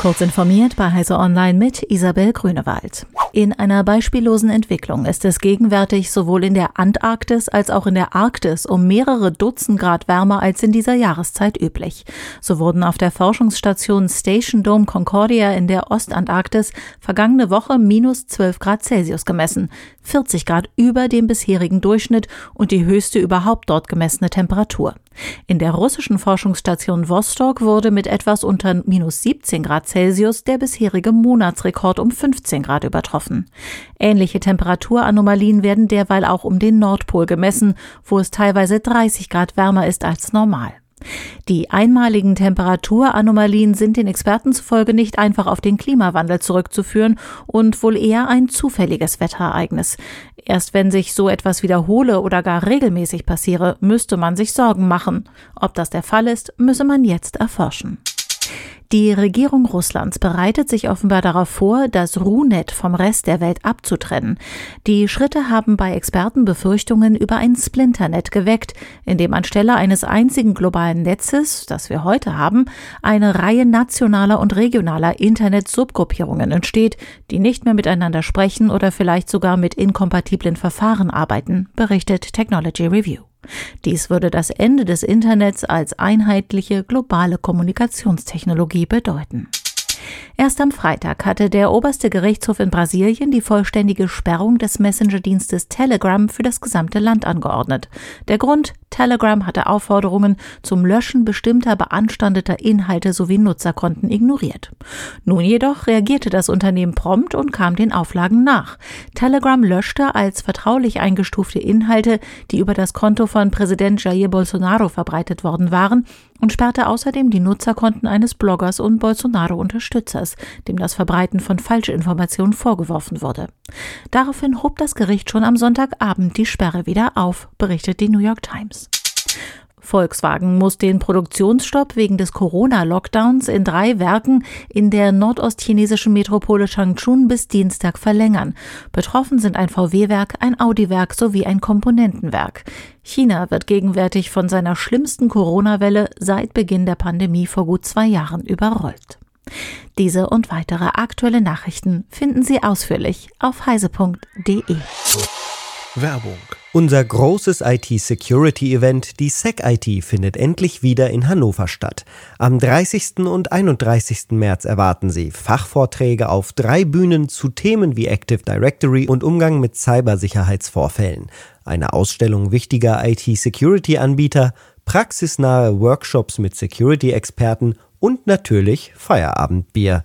Kurz informiert bei Heise Online mit Isabel Grünewald. In einer beispiellosen Entwicklung ist es gegenwärtig sowohl in der Antarktis als auch in der Arktis um mehrere Dutzend Grad wärmer als in dieser Jahreszeit üblich. So wurden auf der Forschungsstation Station Dome Concordia in der Ostantarktis vergangene Woche minus 12 Grad Celsius gemessen, 40 Grad über dem bisherigen Durchschnitt und die höchste überhaupt dort gemessene Temperatur. In der russischen Forschungsstation Vostok wurde mit etwas unter minus 17 Grad Celsius der bisherige Monatsrekord um 15 Grad übertroffen. Ähnliche Temperaturanomalien werden derweil auch um den Nordpol gemessen, wo es teilweise 30 Grad wärmer ist als normal. Die einmaligen Temperaturanomalien sind den Experten zufolge nicht einfach auf den Klimawandel zurückzuführen und wohl eher ein zufälliges Wetterereignis. Erst wenn sich so etwas wiederhole oder gar regelmäßig passiere, müsste man sich Sorgen machen. Ob das der Fall ist, müsse man jetzt erforschen. Die Regierung Russlands bereitet sich offenbar darauf vor, das Runet vom Rest der Welt abzutrennen. Die Schritte haben bei Experten Befürchtungen über ein Splinternet geweckt, in dem anstelle eines einzigen globalen Netzes, das wir heute haben, eine Reihe nationaler und regionaler Internet-Subgruppierungen entsteht, die nicht mehr miteinander sprechen oder vielleicht sogar mit inkompatiblen Verfahren arbeiten, berichtet Technology Review. Dies würde das Ende des Internets als einheitliche globale Kommunikationstechnologie bedeuten. Erst am Freitag hatte der oberste Gerichtshof in Brasilien die vollständige Sperrung des Messenger-Dienstes Telegram für das gesamte Land angeordnet. Der Grund Telegram hatte Aufforderungen zum Löschen bestimmter beanstandeter Inhalte sowie Nutzerkonten ignoriert. Nun jedoch reagierte das Unternehmen prompt und kam den Auflagen nach. Telegram löschte als vertraulich eingestufte Inhalte, die über das Konto von Präsident Jair Bolsonaro verbreitet worden waren, und sperrte außerdem die Nutzerkonten eines Bloggers und Bolsonaro-Unterstützers, dem das Verbreiten von Falschinformationen vorgeworfen wurde. Daraufhin hob das Gericht schon am Sonntagabend die Sperre wieder auf, berichtet die New York Times. Volkswagen muss den Produktionsstopp wegen des Corona-Lockdowns in drei Werken in der nordostchinesischen Metropole Changchun bis Dienstag verlängern. Betroffen sind ein VW-Werk, ein Audi-Werk sowie ein Komponentenwerk. China wird gegenwärtig von seiner schlimmsten Corona-Welle seit Beginn der Pandemie vor gut zwei Jahren überrollt. Diese und weitere aktuelle Nachrichten finden Sie ausführlich auf heise.de. Werbung. Unser großes IT-Security-Event, die SecIT, findet endlich wieder in Hannover statt. Am 30. und 31. März erwarten Sie Fachvorträge auf drei Bühnen zu Themen wie Active Directory und Umgang mit Cybersicherheitsvorfällen, eine Ausstellung wichtiger IT-Security-Anbieter, praxisnahe Workshops mit Security-Experten und natürlich Feierabendbier.